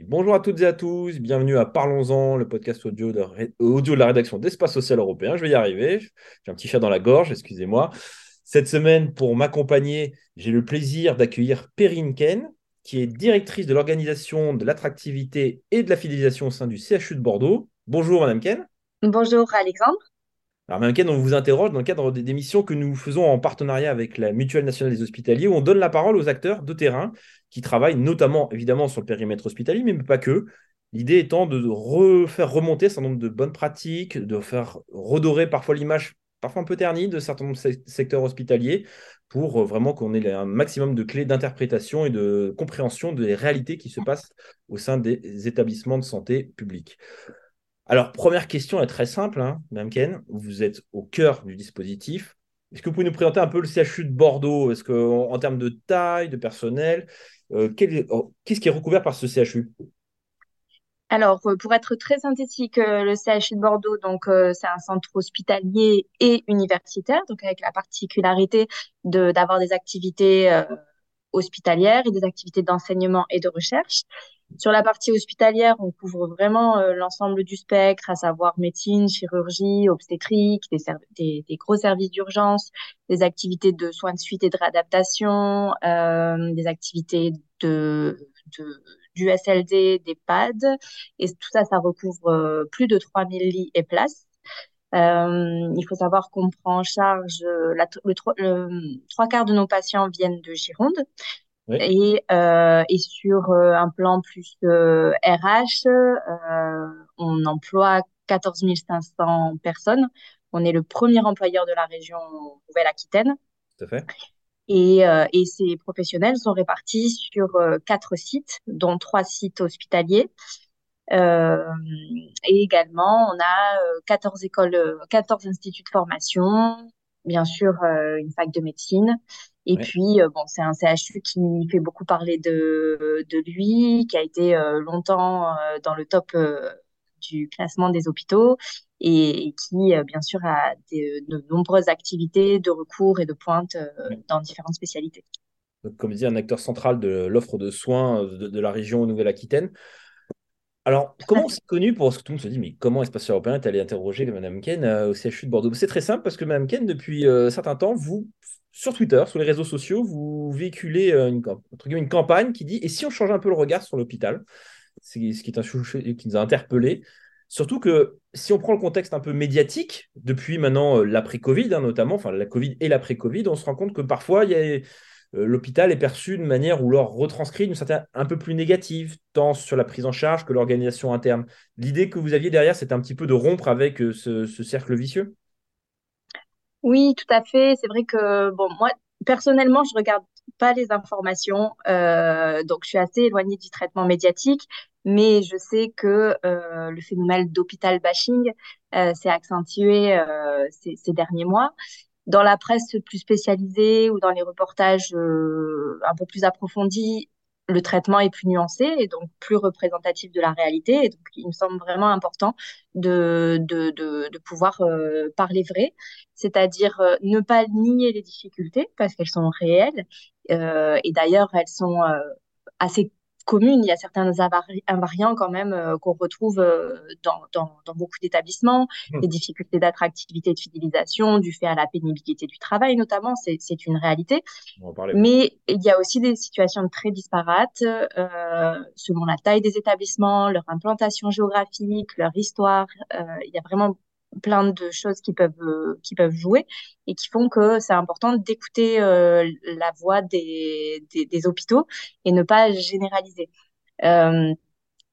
Bonjour à toutes et à tous, bienvenue à Parlons-en, le podcast audio de, audio de la rédaction d'Espace Social Européen. Je vais y arriver, j'ai un petit chat dans la gorge, excusez-moi. Cette semaine, pour m'accompagner, j'ai le plaisir d'accueillir Perrine Ken, qui est directrice de l'organisation de l'attractivité et de la fidélisation au sein du CHU de Bordeaux. Bonjour Madame Ken. Bonjour Alexandre. Alors Madame Ken, on vous interroge dans le cadre des missions que nous faisons en partenariat avec la Mutuelle nationale des hospitaliers, où on donne la parole aux acteurs de terrain qui travaillent notamment évidemment sur le périmètre hospitalier, mais pas que. L'idée étant de refaire remonter un certain nombre de bonnes pratiques, de faire redorer parfois l'image parfois un peu ternie de certains secteurs hospitaliers pour euh, vraiment qu'on ait un maximum de clés d'interprétation et de compréhension des réalités qui se passent au sein des établissements de santé publics. Alors, première question est très simple, hein, Mme Ken, vous êtes au cœur du dispositif. Est-ce que vous pouvez nous présenter un peu le CHU de Bordeaux? Est-ce qu'en en, termes de taille, de personnel, euh, oh, qu'est-ce qui est recouvert par ce CHU alors, euh, pour être très synthétique, euh, le CHU de Bordeaux, donc c'est un centre hospitalier et universitaire, donc avec la particularité d'avoir des activités hospitalières et des activités d'enseignement et de recherche. Sur la partie hospitalière, on couvre vraiment l'ensemble du spectre, à savoir médecine, chirurgie, obstétrique, des, des, des gros services d'urgence, des activités de soins de suite et de réadaptation, des activités de, de du SLD, des PAD. Et tout ça, ça recouvre euh, plus de 3000 lits et places. Euh, il faut savoir qu'on prend en charge euh, la, le, trois quarts de nos patients viennent de Gironde. Et, euh, et sur un plan plus RH, on emploie 14 500 personnes. On est le premier employeur de la région Nouvelle-Aquitaine. Tout à fait. Et, euh, et, ces professionnels sont répartis sur euh, quatre sites, dont trois sites hospitaliers. Euh, et également, on a 14 euh, écoles, 14 instituts de formation, bien sûr une fac de médecine. Et puis, bon, c'est un CHU qui fait beaucoup parler de, de lui, qui a été longtemps dans le top du classement des hôpitaux et, qui, euh, bien sûr, a de nombreuses activités de recours et de pointe euh, dans différentes spécialités. comme dit, un acteur central de l'offre de soins euh, de, la région Nouvelle-Aquitaine. Alors, comment c'est connu pour ce que tout le monde se dit, mais comment Espace Européen est allé interroger Mme Ken au CHU de Bordeaux? C'est très simple parce que Mme Ken, depuis un certain temps, vous, sur Twitter, sur les réseaux sociaux, vous véhiculez une, une campagne qui dit Et si on change un peu le regard sur l'hôpital? C'est ce qui, est nous a interpellés. Surtout que si on prend le contexte un peu médiatique, depuis maintenant euh, l'après-Covid hein, notamment, enfin la Covid et l'après-Covid, on se rend compte que parfois euh, l'hôpital est perçu de manière ou leur retranscrit d'une certaine un peu plus négative, tant sur la prise en charge que l'organisation interne. L'idée que vous aviez derrière, c'était un petit peu de rompre avec euh, ce, cercle vicieux? Oui, tout à fait. C'est vrai que, bon, moi, personnellement, je regarde pas les informations, euh, donc je suis assez éloignée du traitement médiatique, mais je sais que euh, le phénomène d'hôpital bashing euh, s'est accentué euh, ces, ces, derniers mois. Dans la presse plus spécialisée ou dans les reportages euh, un peu plus approfondis, le traitement est plus nuancé et donc plus représentatif de la réalité. Et donc, il me semble vraiment important de, de, de, de pouvoir euh, parler vrai, c'est-à-dire euh, ne pas nier les difficultés parce qu'elles sont réelles. Euh, et d'ailleurs, elles sont assez communes. Il y a certains invariants quand même euh, qu'on retrouve euh, dans, dans, dans, beaucoup d'établissements, mmh. des difficultés d'attractivité et de fidélisation, du fait à la pénibilité du travail notamment, c'est une réalité. Mais il y a aussi des situations très disparates euh, selon la taille des établissements, leur implantation géographique, leur histoire. Euh, il y a vraiment plein de choses qui peuvent euh, qui peuvent jouer et qui font que c'est important d'écouter euh, la voix des, des, hôpitaux et ne pas généraliser. Euh,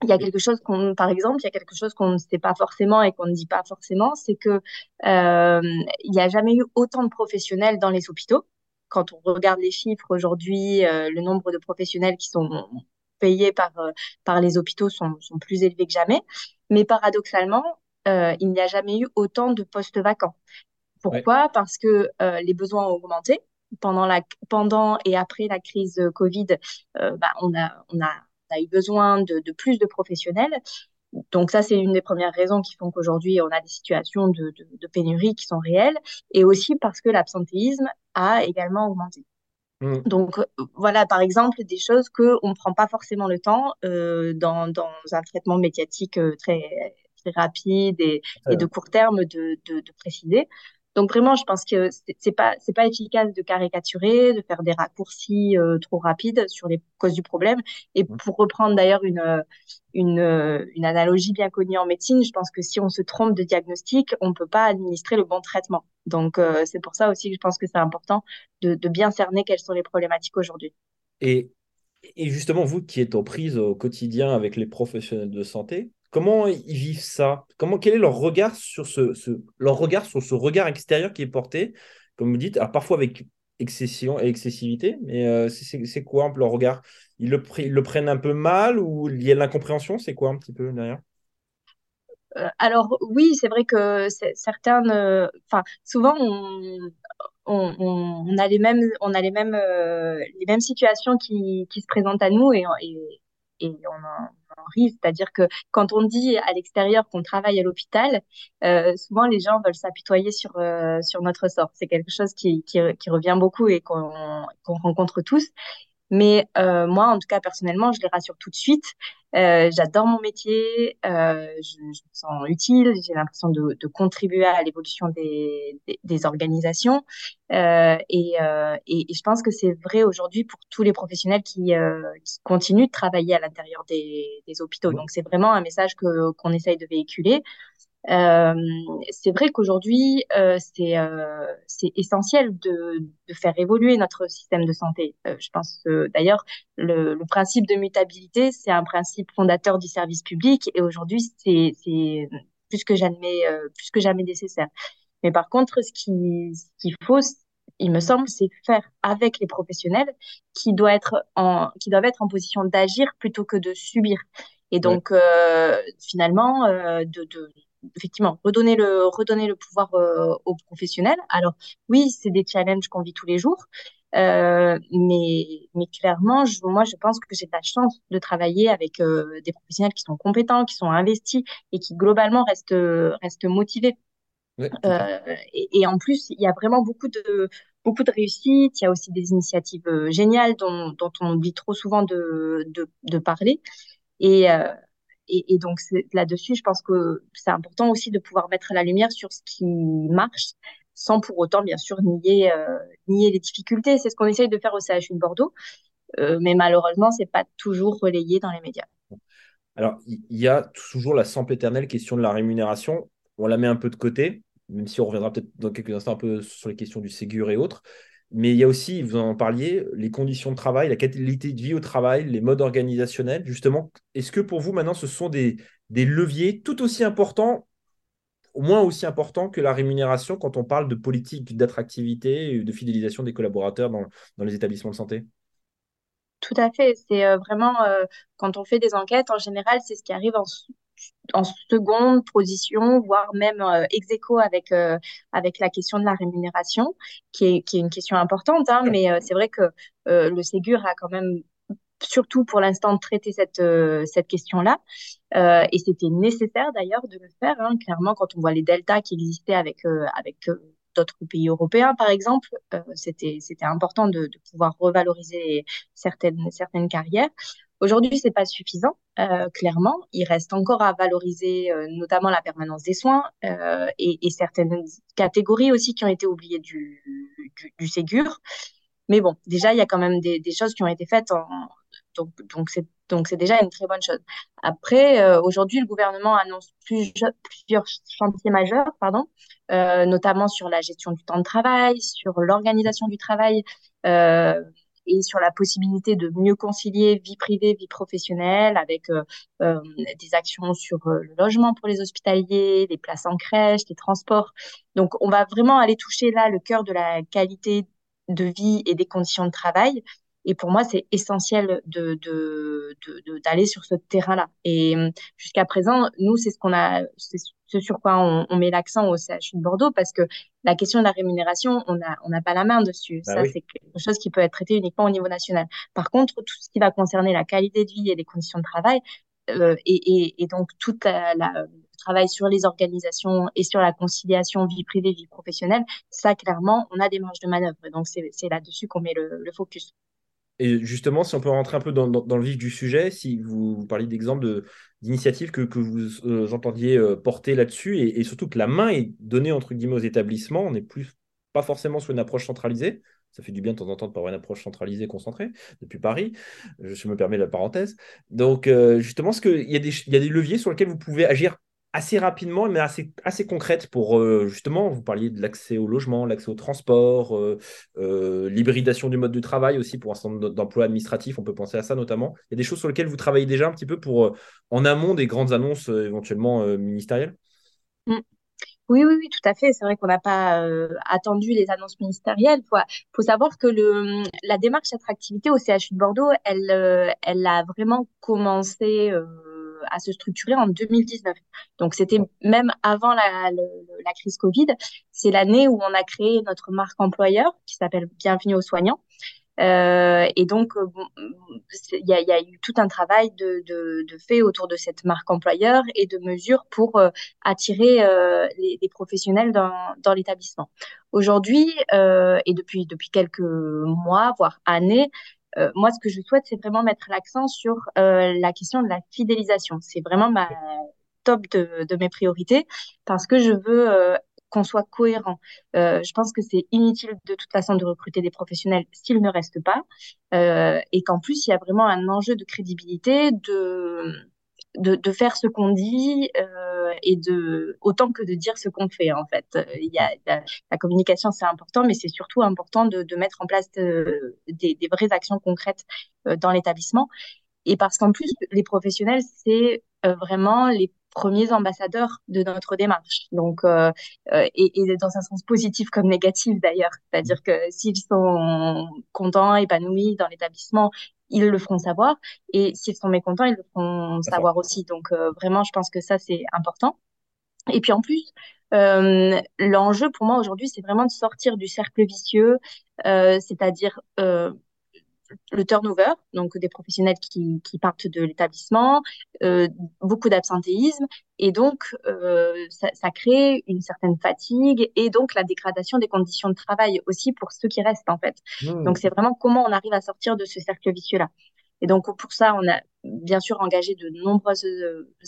il y a quelque chose qu'on, par exemple, il y a quelque chose qu'on ne sait pas forcément et qu'on ne dit pas forcément, c'est que il n'y a jamais eu autant de professionnels dans les hôpitaux. Quand on regarde les chiffres aujourd'hui, le nombre de professionnels qui sont payés par par les hôpitaux sont, sont plus élevés que jamais. Mais paradoxalement, euh, il n'y a jamais eu autant de postes vacants. Pourquoi? Parce que euh, les besoins ont augmenté pendant la pendant et après la crise Covid. Euh, bah, on a on a, a eu besoin de, de, plus de professionnels donc ça, c'est une des premières raisons qui font qu'aujourd'hui, on a des situations de, de, de, pénurie qui sont réelles, et aussi parce que l'absentéisme a également augmenté. Mmh. Donc voilà, par exemple, des choses qu'on ne prend pas forcément le temps euh, dans, dans, un traitement médiatique très, très rapide et, et de court terme de, de, de préciser. Donc vraiment, je pense que c'est pas c'est pas efficace de caricaturer, de faire des raccourcis euh, trop rapides sur les causes du problème. Et mmh. pour reprendre d'ailleurs une une une analogie bien connue en médecine, je pense que si on se trompe de diagnostic, on peut pas administrer le bon traitement. Donc euh, c'est pour ça aussi que je pense que c'est important de, de bien cerner quelles sont les problématiques aujourd'hui. Et et justement, vous qui êtes en prise au quotidien avec les professionnels de santé, Comment ils vivent ça? Comment, Quel est leur regard sur ce, regard sur ce regard extérieur qui est porté, comme vous dites, parfois avec excession et excessivité, mais euh, c'est quoi un peu leur regard? Ils le, prennent un peu mal ou il y a de l'incompréhension? C'est quoi un petit peu derrière? Euh, alors oui, c'est vrai que certaines, euh, souvent on, a les mêmes, situations qui, se présentent à nous et, et on, a, c'est-à-dire que quand on dit à l'extérieur qu'on travaille à l'hôpital, euh, souvent les gens veulent s'apitoyer sur euh, sur notre sort. C'est quelque chose qui, qui, revient beaucoup et qu'on rencontre tous. Mais euh, moi, en tout cas, personnellement, je les rassure tout de suite. Euh, j'adore mon métier, euh, je, je, me sens utile, j'ai l'impression de, de, contribuer à l'évolution des, des, des, organisations. Euh, et, euh, et, et, je pense que c'est vrai aujourd'hui pour tous les professionnels qui, euh, qui continuent de travailler à l'intérieur des, des, hôpitaux. Donc, c'est vraiment un message que qu'on essaye de véhiculer. Euh, c'est vrai qu'aujourd'hui, euh, c'est euh, essentiel de, de, faire évoluer notre système de santé. Euh, je pense d'ailleurs le, le, principe de mutabilité, c'est un principe fondateur du service public et aujourd'hui, c'est plus que jamais euh, plus que jamais nécessaire. Mais par contre, ce qu'il ce qu'il faut, il me semble, c'est faire avec les professionnels qui doivent être en qui doivent être en position d'agir plutôt que de subir. Et donc, euh, finalement, euh, de, de, effectivement redonner le redonner le pouvoir euh, aux professionnels. Alors oui, c'est des challenges qu'on vit tous les jours, euh, mais mais clairement, je, moi je pense que j'ai la chance de travailler avec euh, des professionnels qui sont compétents, qui sont investis et qui globalement restent restent motivés. Euh, et, et, en plus, il y a vraiment beaucoup de beaucoup de réussite. Il y a aussi des initiatives euh, géniales dont, dont on oublie trop souvent de, de, de parler. Et, euh, et, donc là-dessus, je pense que c'est important aussi de pouvoir mettre la lumière sur ce qui marche, sans pour autant, bien sûr, nier, euh, nier les difficultés. C'est ce qu'on essaye de faire au CHU de Bordeaux, euh, mais malheureusement, c'est pas toujours relayé dans les médias. Alors, il y a toujours la éternelle question de la rémunération. On la met un peu de côté, même si on reviendra peut-être dans quelques instants un peu sur les questions du Ségur et autres. Mais il y a aussi, vous en parliez, les conditions de travail, la qualité de vie au travail, les modes organisationnels. Justement, est-ce que pour vous maintenant, ce sont des, leviers tout aussi importants, au moins aussi importants que la rémunération quand on parle de politique d'attractivité et de fidélisation des collaborateurs dans, dans les établissements de santé? Tout à fait. C'est euh, vraiment, euh, quand on fait des enquêtes, en général, c'est ce qui arrive en, en seconde position, voire même euh, ex aequo avec euh, avec la question de la rémunération, qui est qui est une question importante. Hein, mais euh, c'est vrai que euh, le Ségur a quand même surtout pour l'instant traité cette cette question-là, et c'était nécessaire d'ailleurs de le faire. Hein, clairement, quand on voit les deltas qui existaient avec avec d'autres pays européens, par exemple, c'était c'était important de, de pouvoir revaloriser certaines certaines carrières. Aujourd'hui, c'est pas suffisant, euh, clairement. Il reste encore à valoriser, euh, notamment la permanence des soins euh, et, certaines catégories aussi qui ont été oubliées du, du, Ségur. Mais bon, déjà, il y a quand même des, choses qui ont été faites. Donc, c'est déjà une très bonne chose. Après, aujourd'hui, le gouvernement annonce plusieurs, chantiers majeurs, pardon, notamment sur la gestion du temps de travail, sur l'organisation du travail. Et sur la possibilité de mieux concilier vie privée, vie professionnelle avec euh, euh, des actions sur euh, le logement pour les hospitaliers, les places en crèche, les transports. Donc, on va vraiment aller toucher là le cœur de la qualité de vie et des conditions de travail. Et pour moi, c'est essentiel de, de, de, d'aller sur ce terrain-là. Et jusqu'à présent, nous, c'est ce qu'on a, c'est ce sur quoi on, on met l'accent au CHU de Bordeaux parce que la question de la rémunération, on n'a on n'a pas la main dessus. Bah Ça, oui. c'est quelque chose qui peut être traité uniquement au niveau national. Par contre, tout ce qui va concerner la qualité de vie et les conditions de travail, et, et, donc tout la, le travail sur les organisations et sur la conciliation vie privée vie professionnelle, ça clairement on a des marges de manœuvre. Donc c'est là-dessus qu'on met le, le focus. Et justement, si on peut rentrer un peu dans, le vif du sujet, si vous, parlez d'exemples d'initiatives que, que, vous euh, entendiez euh, porter là-dessus, et, surtout que la main est donnée entre guillemets aux établissements, on n'est plus pas forcément sur une approche centralisée. Ça fait du bien de temps en temps de avoir une approche centralisée, concentrée, depuis Paris. Je me permets la parenthèse. Donc, euh, justement, qu'il y, a des, y a des leviers sur lesquels vous pouvez agir assez rapidement, mais assez, assez concrète pour euh, justement, vous parliez de l'accès au logement, l'accès au transport, euh, euh, l'hybridation du mode de travail aussi pour un certain nombre d'emplois administratifs, on peut penser à ça notamment. Il y a des choses sur lesquelles vous travaillez déjà un petit peu pour en amont des grandes annonces éventuellement ministérielles? Mmh. Oui, oui, oui, tout à fait. C'est vrai qu'on n'a pas attendu les annonces ministérielles. Il faut, savoir que le, la démarche attractivité au CHU de Bordeaux, elle, elle a vraiment commencé à se structurer en 2019. Donc c'était même avant la, crise Covid. C'est l'année où on a créé notre marque employeur qui s'appelle Bienvenue aux soignants. Euh, et donc, euh, il y, a, eu tout un travail de, fait autour de cette marque employeur et de mesures pour euh, attirer les, professionnels dans, dans l'établissement. Aujourd'hui, et depuis, depuis quelques mois, voire années, euh, moi, ce que je souhaite, c'est vraiment mettre l'accent sur euh, la question de la fidélisation. C'est vraiment ma top de, de, mes priorités parce que je veux euh, qu'on soit cohérent. je pense que c'est inutile de toute façon de recruter des professionnels s'ils ne restent pas et qu'en plus, il y a vraiment un enjeu de crédibilité, de de, de, faire ce qu'on dit euh, et de autant que de dire ce qu'on fait en fait. Il y a, la, communication c'est important, mais c'est surtout important de, de, mettre en place de, des, des, vraies actions concrètes euh, dans l'établissement. Et parce qu'en plus les professionnels c'est euh, vraiment les premiers ambassadeurs de notre démarche. Donc, euh, euh, et, et, dans un sens positif comme négatif d'ailleurs. C'est-à-dire que s'ils sont contents, épanouis dans l'établissement, ils le feront savoir. Et s'ils sont mécontents, ils le feront savoir aussi. Donc euh, vraiment, je pense que ça, c'est important. Et puis en plus, euh, l'enjeu pour moi aujourd'hui, c'est vraiment de sortir du cercle vicieux, euh, c'est-à-dire euh, le turnover, donc des professionnels qui, qui partent de l'établissement, euh, beaucoup d'absentéisme, et donc euh, ça, ça, crée une certaine fatigue et donc la dégradation des conditions de travail aussi pour ceux qui restent en fait. Mmh. Donc c'est vraiment comment on arrive à sortir de ce cercle vicieux-là. Et donc pour ça, on a bien sûr engagé de nombreuses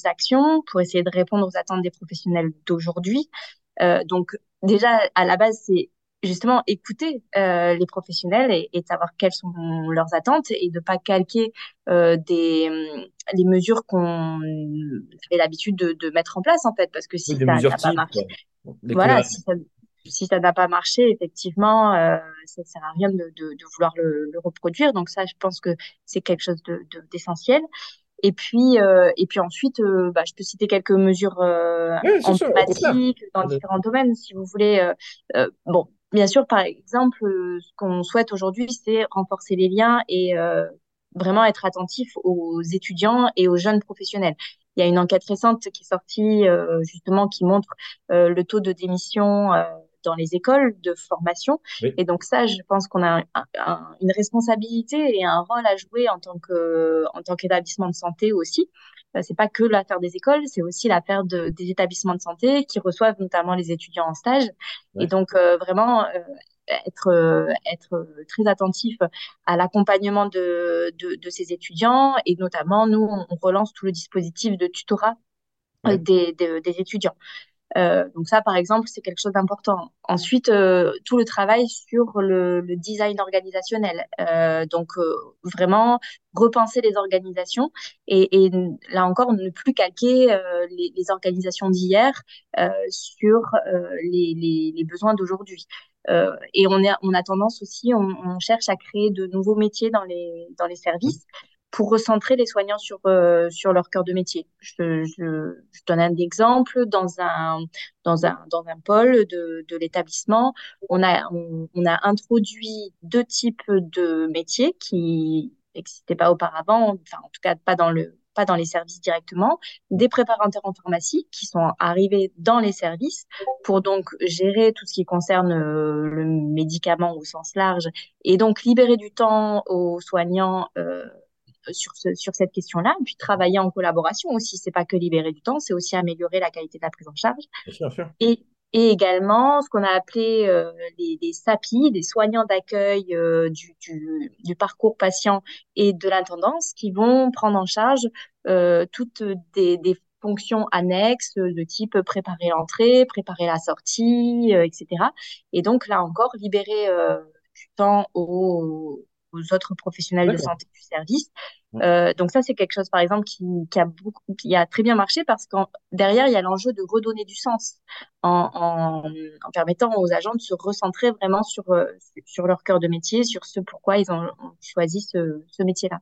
actions pour essayer de répondre aux attentes des professionnels d'aujourd'hui. Euh, donc déjà à la base, c'est justement écouter euh, les professionnels et, et, savoir quelles sont leurs attentes et de pas calquer euh, des les mesures qu'on avait l'habitude de, de, mettre en place en fait parce que si ça n'a pas marché voilà si ça si ça n'a pas marché effectivement euh, ça sert à rien de, de, de vouloir le, le, reproduire. Donc ça je pense que c'est quelque chose de d'essentiel. Et puis, euh, et puis ensuite, euh, bah, je peux citer quelques mesures euh, oui, emblématiques dans différents domaines, si vous voulez. Bon, Bien sûr, par exemple, euh, ce qu'on souhaite aujourd'hui, c'est renforcer les liens et euh, vraiment être attentif aux étudiants et aux jeunes professionnels. Il y a une enquête récente qui est sortie euh, justement qui montre euh, le taux de démission euh, dans les écoles de formation. Oui. Et donc ça, je pense qu'on a un, un, une responsabilité et un rôle à jouer en tant que en tant qu'établissement de santé aussi. Euh, c'est pas que l'affaire des écoles, c'est aussi l'affaire de, des établissements de santé qui reçoivent notamment les étudiants en stage. Ouais. Et donc euh, vraiment euh, être être très attentif à l'accompagnement de, de, de ces étudiants et notamment nous on relance tout le dispositif de tutorat ouais. des, des, des étudiants. Euh, donc ça, par exemple, c'est quelque chose d'important. Ensuite, euh, tout le travail sur le, le design organisationnel. Euh, donc euh, vraiment repenser les organisations et, et, là encore ne plus calquer euh, les, les, organisations d'hier euh, sur les, les, les, besoins d'aujourd'hui. et on, est, on a tendance aussi, on, on, cherche à créer de nouveaux métiers dans les, dans les services pour recentrer les soignants sur euh, sur leur cœur de métier. Je, je, je, donne un exemple dans un dans un dans un pôle de, de l'établissement, on a on, a introduit deux types de métiers qui n'existaient pas auparavant, enfin en tout cas pas dans le pas dans les services directement, des préparateurs en pharmacie qui sont arrivés dans les services pour donc gérer tout ce qui concerne euh, le médicament au sens large et donc libérer du temps aux soignants euh, sur, ce, sur cette question-là, puis travailler en collaboration aussi. C'est pas que libérer du temps, c'est aussi améliorer la qualité de la prise en charge. Bien sûr, Et, et également ce qu'on a appelé euh, les, les, SAPI, des soignants d'accueil euh, du, du, du, parcours patient et de l'intendance, qui vont prendre en charge euh, toutes des, des fonctions annexes de type préparer l'entrée, préparer la sortie, etc. Et donc là encore, libérer du temps aux, aux autres professionnels de santé du service. Euh, donc ça, c'est quelque chose, par exemple, qui, qui, a beaucoup, qui a très bien marché parce que derrière, il y a l'enjeu de redonner du sens en, en, en, permettant aux agents de se recentrer vraiment sur, euh, sur leur cœur de métier, sur ce pourquoi ils ont, choisi ce, ce métier-là.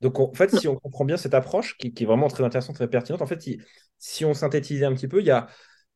Donc, en fait, si on comprend bien cette approche, qui, qui, est vraiment très intéressante, très pertinente, en fait, si, si on synthétisait un petit peu, il y a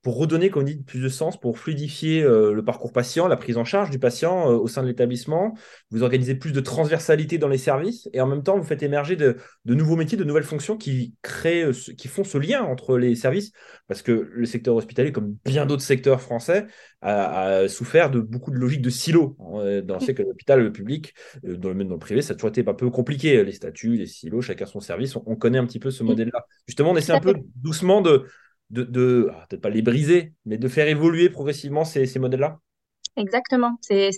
pour redonner, comme on dit, plus de sens, pour fluidifier euh, le parcours patient, la prise en charge du patient euh, au sein de l'établissement. Vous organisez plus de transversalité dans les services et en même temps, vous faites émerger de, de nouveaux métiers, de nouvelles fonctions qui créent, euh, qui font ce lien entre les services. Parce que le secteur hospitalier, comme bien d'autres secteurs français, a, a, souffert de beaucoup de logiques de silos. Dans le que l'hôpital public, dans le, même dans le privé, ça a toujours été un peu compliqué. Les statuts, les silos, chacun son service. On, on connaît un petit peu ce modèle-là. Justement, on essaie un peu doucement de de, ah, peut-être pas les briser, mais de faire évoluer progressivement ces, ces modèles-là Exactement, c'est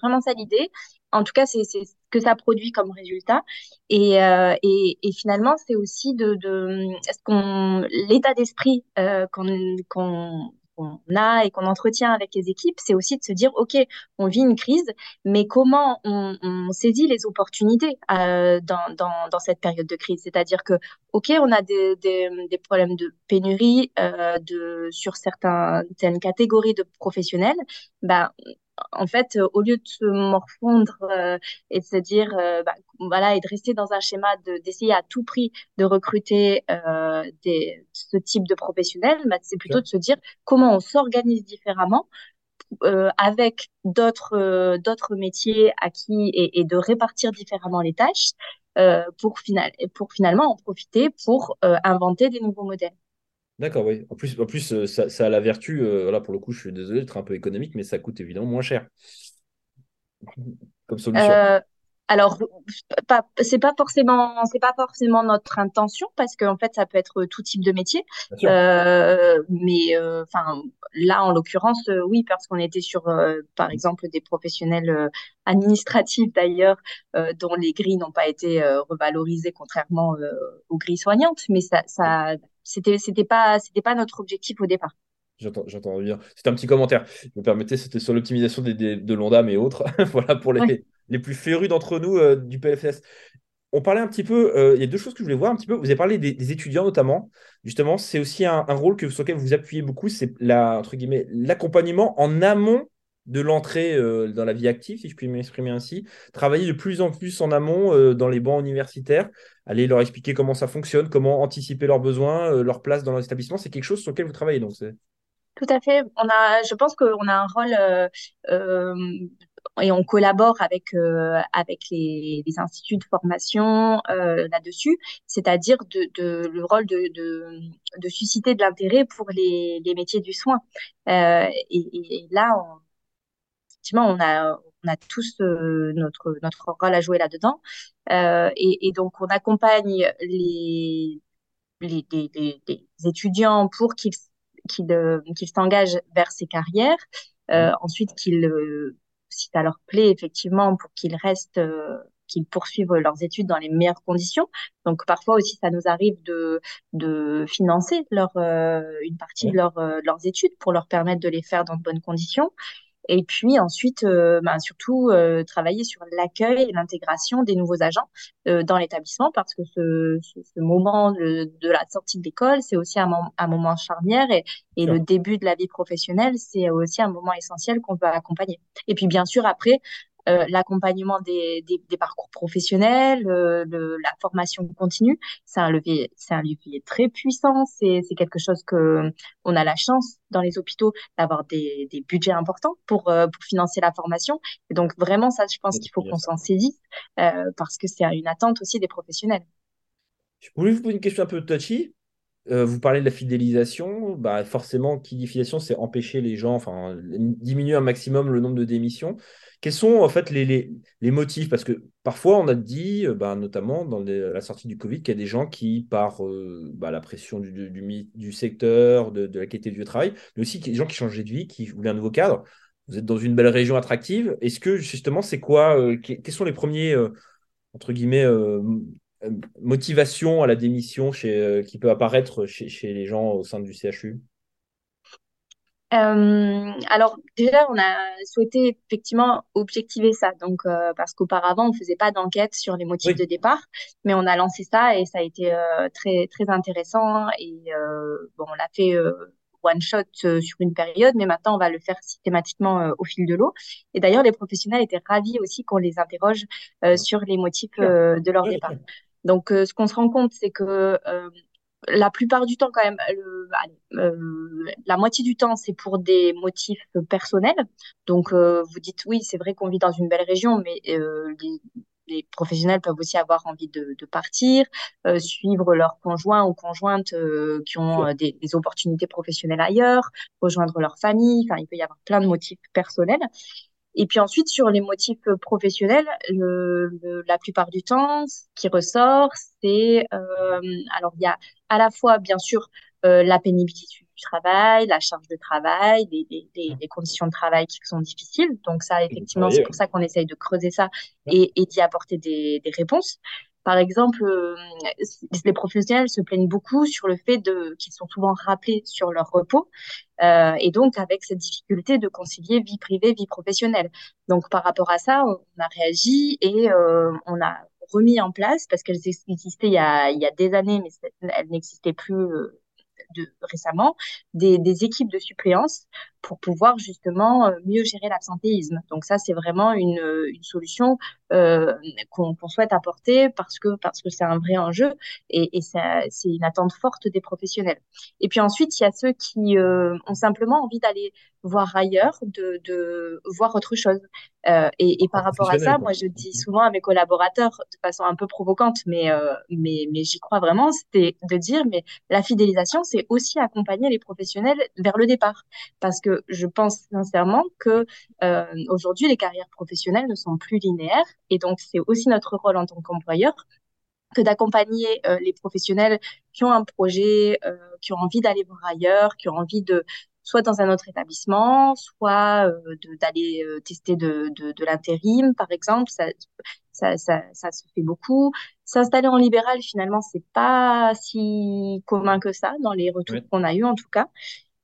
vraiment ça l'idée. En tout cas, c'est ce que ça produit comme résultat. Et, euh, et, et, finalement, c'est aussi de, de l'état d'esprit euh, qu'on qu'on a et qu'on entretient avec les équipes, c'est aussi de se dire, OK, on vit une crise, mais comment on, saisit les opportunités euh, dans, dans, dans, cette période de crise? C'est-à-dire que, OK, on a des, des, des problèmes de pénurie euh, de, sur certaines catégories de professionnels, ben, en fait, au lieu de se morfondre euh, et de se dire, euh, bah, voilà, et de rester dans un schéma d'essayer à tout prix de recruter euh, des, ce type de professionnels, bah, c'est plutôt de se dire comment on s'organise différemment euh, avec d'autres euh, d'autres métiers acquis et, et, de répartir différemment les tâches euh, pour, final, pour finalement en profiter pour inventer des nouveaux modèles. D'accord, oui. En plus, en plus euh, ça, ça, a la vertu, euh, là pour le coup, je suis désolé d'être un peu économique, mais ça coûte évidemment moins cher comme solution. Euh, alors, c'est pas forcément, c'est pas forcément notre intention parce qu'en fait, ça peut être tout type de métier. Euh, mais enfin, là, en l'occurrence, oui, parce qu'on était sur, par exemple, des professionnels administratifs d'ailleurs, dont les grilles n'ont pas été revalorisées contrairement aux grilles soignantes, mais ça, ça c'était c'était pas c'était pas notre objectif au départ. J'entends bien. C'était un petit commentaire. Je me permettais, c'était sur l'optimisation des, des, de l'ONDAM et autres. voilà pour les, les plus férus d'entre nous euh, du PFS. On parlait un petit peu, euh, il y a deux choses que je voulais voir un petit peu. Vous avez parlé des, des étudiants notamment. Justement, c'est aussi un, un, rôle que, sur lequel vous appuyez beaucoup, c'est l'accompagnement en amont de l'entrée euh, dans la vie active, si je puis m'exprimer ainsi, travailler de plus en plus en amont euh, dans les bancs universitaires, aller leur expliquer comment ça fonctionne, comment anticiper leurs besoins, euh, leur place dans l'établissement, c'est quelque chose sur lequel vous travaillez. Donc Tout à fait. On a, je pense qu'on a un rôle et on collabore avec avec les, instituts de formation là-dessus, c'est-à-dire de, le rôle de, de, de susciter de l'intérêt pour les, les métiers du soin. Et, et, là, on, effectivement, on a, on a tous euh, notre, notre rôle à jouer là-dedans. Euh, et, et, donc, on accompagne les, les, les, les étudiants pour qu'ils qu'ils euh, qu'ils s'engagent vers ces carrières. Euh, ensuite, qu'ils, si ça leur plaît, effectivement, pour qu'ils restent, qu'ils poursuivent leurs études dans les meilleures conditions. Donc, parfois aussi, ça nous arrive de, de financer leur, une partie de, leur, de leurs études pour leur permettre de les faire dans de bonnes conditions. Et puis ensuite, euh, bah, surtout euh, travailler sur l'accueil et l'intégration des nouveaux agents euh, dans l'établissement parce que ce, ce, ce moment de, de, la sortie de l'école, c'est aussi un, un, moment charnière et, et le début de la vie professionnelle, c'est aussi un moment essentiel qu'on peut accompagner. Et puis bien sûr, après, euh, l'accompagnement des, des, des, parcours professionnels, euh, le, la formation continue, c'est un levier, c'est un levier très puissant. C'est, c'est quelque chose que on a la chance dans les hôpitaux d'avoir des, des budgets importants pour euh, pour financer la formation. Et donc vraiment ça, je pense qu'il faut qu'on s'en saisisse parce que c'est une attente aussi des professionnels. Je voulais vous poser une question un peu touchy. Euh, vous parlez de la fidélisation. Bah, forcément, qui dit fidélisation, c'est empêcher les gens, enfin, diminuer un maximum le nombre de démissions. Quels sont en fait les, les, les motifs? Parce que parfois, on a dit, euh, bah, notamment dans la sortie du Covid, qu'il y a des gens qui, par euh, bah, la pression du, du, secteur, de, de, la qualité du travail, mais aussi des gens qui changeaient de vie, qui voulaient un nouveau cadre. Vous êtes dans une belle région attractive. Est-ce que justement, c'est quoi Quels sont les premiers, entre guillemets, euh, motivation à la démission chez, euh, qui peut apparaître chez, chez, les gens au sein du CHU euh, alors déjà, on a souhaité effectivement objectiver ça, donc parce qu'auparavant on faisait pas d'enquête sur les motifs de départ, mais on a lancé ça et ça a été très très intéressant. Et bon, on l'a fait one shot sur une période, mais maintenant on va le faire systématiquement au fil de l'eau. Et d'ailleurs, les professionnels étaient ravis aussi qu'on les interroge sur les motifs de leur départ. Donc, euh, ce qu'on se rend compte, c'est que euh, la plupart du temps, quand même, euh, la moitié du temps, c'est pour des motifs personnels. Donc, vous dites, oui, c'est vrai qu'on vit dans une belle région, mais les, professionnels peuvent aussi avoir envie de, partir, suivre leurs conjoints ou conjointes qui ont des, des, opportunités professionnelles ailleurs, rejoindre leur famille. Enfin, il peut y avoir plein de motifs personnels. Et puis ensuite, sur les motifs professionnels, le, la plupart du temps, ce qui ressort, c'est euh, alors il y a à la fois bien sûr euh, la pénibilité du travail, la charge de travail, les, les, les, conditions de travail qui sont difficiles. Donc ça, effectivement, c'est pour ça qu'on essaye de creuser ça et, et d'y apporter des, des réponses. Par exemple, euh, les professionnels se plaignent beaucoup sur le fait qu'ils sont souvent rappelés sur leur repos euh, et donc avec cette difficulté de concilier vie privée, vie professionnelle. Donc par rapport à ça, on a réagi et euh, on a remis en place parce qu'elles existaient il y a, il y a des années, mais elles n'existaient plus de, récemment des, des, équipes de suppléance pour pouvoir justement euh, mieux gérer l'absentéisme. Donc ça, c'est vraiment une, une solution euh, qu'on souhaite apporter parce que parce que c'est un vrai enjeu et, et c'est une attente forte des professionnels. Et puis ensuite, il y a ceux qui euh, ont simplement envie d'aller voir ailleurs, de, de voir autre chose. Euh, et, et, par rapport à ça, moi, je dis souvent à mes collaborateurs de façon un peu provocante, mais euh, mais, mais j'y crois vraiment, c'est de dire mais la fidélisation, c'est aussi accompagner les professionnels vers le départ, parce que je pense sincèrement que euh, aujourd'hui les carrières professionnelles ne sont plus linéaires. Et donc c'est aussi notre rôle en tant qu'employeur que d'accompagner euh, les professionnels qui ont un projet, euh, qui ont envie d'aller voir ailleurs, qui ont envie de soit dans un autre établissement, soit euh, d'aller euh, tester de, de, de l'intérim, par exemple. Ça, ça, ça, ça, se fait beaucoup. S'installer en libéral, finalement, c'est pas si commun que ça dans les retours qu'on a eu en tout cas.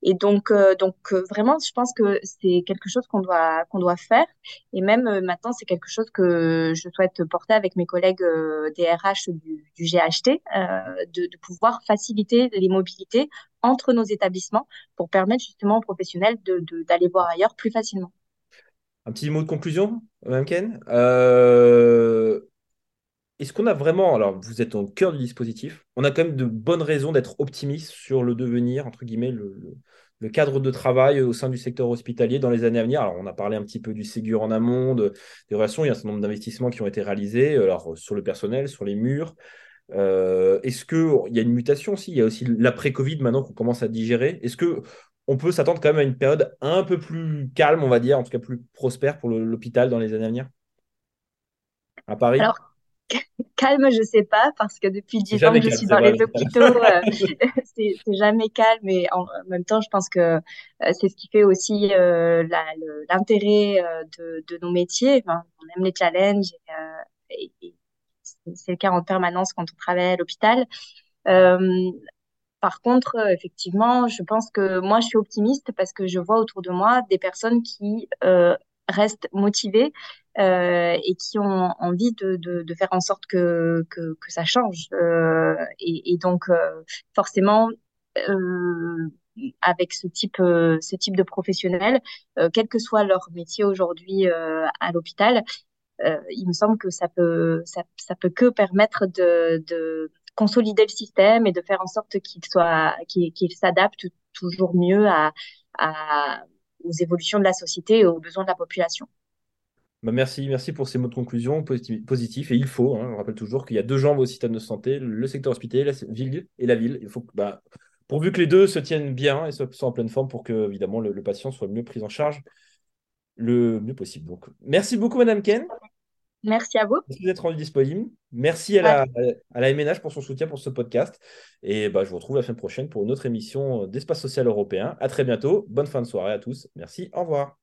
Et donc, euh, donc euh, vraiment, je pense que c'est quelque chose qu'on doit qu'on doit faire. Et même euh, maintenant, c'est quelque chose que je souhaite porter avec mes collègues des RH du, GHT, de, pouvoir faciliter les mobilités entre nos établissements pour permettre justement aux professionnels de d'aller voir ailleurs plus facilement. Un petit mot de conclusion, Mme Ken? Est-ce qu'on a vraiment, alors vous êtes au cœur du dispositif, on a quand même de bonnes raisons d'être optimiste sur le devenir, entre guillemets, le, le, cadre de travail au sein du secteur hospitalier dans les années à venir? Alors on a parlé un petit peu du Ségur en amont, des relations, il y a un certain nombre d'investissements qui ont été réalisés, alors sur le personnel, sur les murs. Euh, Est-ce qu'il y a une mutation aussi? Il y a aussi l'après-Covid maintenant qu'on commence à digérer. Est-ce que on peut s'attendre quand même à une période un peu plus calme, on va dire, en tout cas plus prospère pour l'hôpital dans les années à venir? À Paris? Calme, je sais pas, parce que depuis dix ans que je suis dans les hôpitaux, euh, c'est jamais calme. Et en, même temps, je pense que euh, c'est ce qui fait aussi euh, l'intérêt de, de, nos métiers. Enfin, on aime les challenges. Et, et c'est le cas en permanence quand on travaille à l'hôpital. par contre, effectivement, je pense que moi, je suis optimiste parce que je vois autour de moi des personnes qui restent motivés euh, et qui ont envie de, de, de, faire en sorte que, que, que ça change. Euh, et, et, donc, euh, forcément, euh, avec ce type, euh, ce type de professionnels, quel que soit leur métier aujourd'hui à l'hôpital, il me semble que ça peut, ça, ça peut que permettre de, de consolider le système et de faire en sorte qu'il soit, qu'il s'adapte toujours mieux à, à aux évolutions de la société et aux besoins de la population. Bah, merci, merci pour ces mots de conclusion positifs. Et il faut, hein, je rappelle toujours qu'il y a deux jambes au système de santé, le secteur hospitalier, la ville et la ville. Il faut bah, pourvu que les deux se tiennent bien et soient en pleine forme pour que, évidemment, le, patient soit mieux pris en charge le mieux possible. Donc, merci beaucoup, Madame Ken. Merci à vous. Merci d'être rendu disponible. Merci à la, à la MNH pour son soutien pour ce podcast. Et bah, je vous retrouve la semaine prochaine pour une autre émission d'Espace Social Européen. À très bientôt. Bonne fin de soirée à tous. Merci. Au revoir.